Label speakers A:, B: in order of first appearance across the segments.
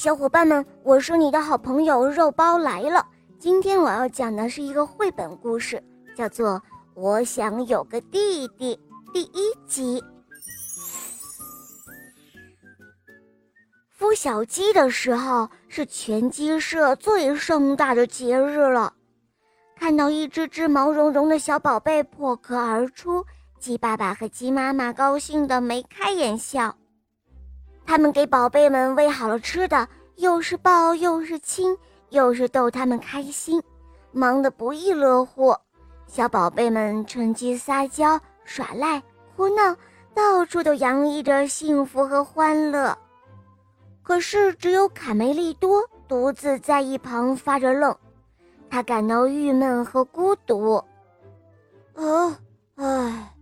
A: 小伙伴们，我是你的好朋友肉包来了。今天我要讲的是一个绘本故事，叫做《我想有个弟弟》第一集。孵小鸡的时候是全鸡舍最盛大的节日了。看到一只只毛茸茸的小宝贝破壳而出，鸡爸爸和鸡妈妈高兴得眉开眼笑。他们给宝贝们喂好了吃的，又是抱又是亲，又是逗他们开心，忙得不亦乐乎。小宝贝们趁机撒娇、耍赖、哭闹，到处都洋溢着幸福和欢乐。可是，只有卡梅利多独自在一旁发着愣，他感到郁闷和孤独。啊，唉，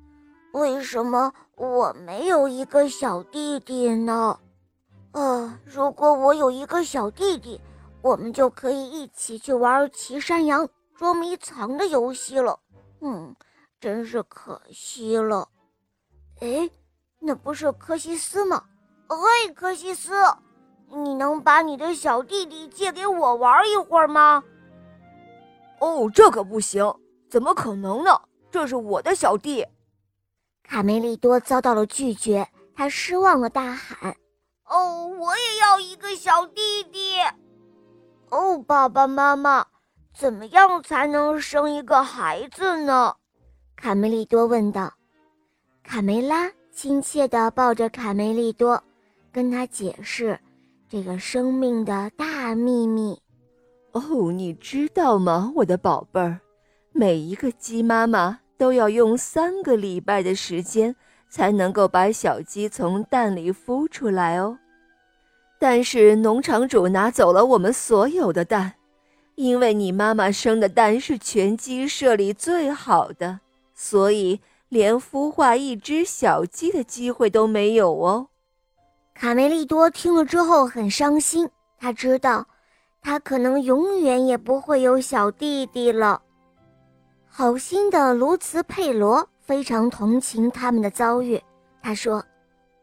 A: 为什么我没有一个小弟弟呢？呃，如果我有一个小弟弟，我们就可以一起去玩骑山羊、捉迷藏的游戏了。嗯，真是可惜了。哎，那不是柯西斯吗？嘿，柯西斯！你能把你的小弟弟借给我玩一会儿吗？
B: 哦，这可不行，怎么可能呢？这是我的小弟。
A: 卡梅利多遭到了拒绝，他失望的大喊：“哦，我也要一个小弟弟！哦，爸爸妈妈，怎么样才能生一个孩子呢？”卡梅利多问道。卡梅拉亲切地抱着卡梅利多，跟他解释。这个生命的大秘密，
C: 哦，你知道吗，我的宝贝儿？每一个鸡妈妈都要用三个礼拜的时间才能够把小鸡从蛋里孵出来哦。但是农场主拿走了我们所有的蛋，因为你妈妈生的蛋是全鸡舍里最好的，所以连孵化一只小鸡的机会都没有哦。
A: 卡梅利多听了之后很伤心，他知道，他可能永远也不会有小弟弟了。好心的卢茨佩罗非常同情他们的遭遇，他说：“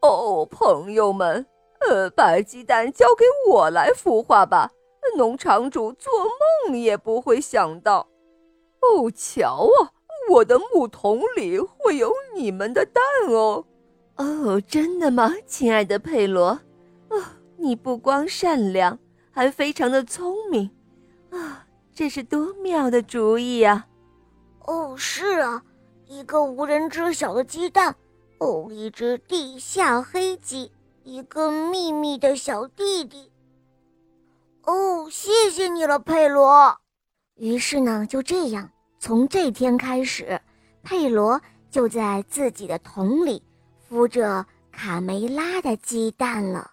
C: 哦，朋友们，呃，把鸡蛋交给我来孵化吧。农场主做梦也不会想到。哦，瞧啊，我的木桶里会有你们的蛋哦。”哦，真的吗，亲爱的佩罗？哦，你不光善良，还非常的聪明，啊，这是多妙的主意啊！
A: 哦，是啊，一个无人知晓的鸡蛋，哦，一只地下黑鸡，一个秘密的小弟弟。哦，谢谢你了，佩罗。于是呢，就这样，从这天开始，佩罗就在自己的桶里。孵着卡梅拉的鸡蛋了。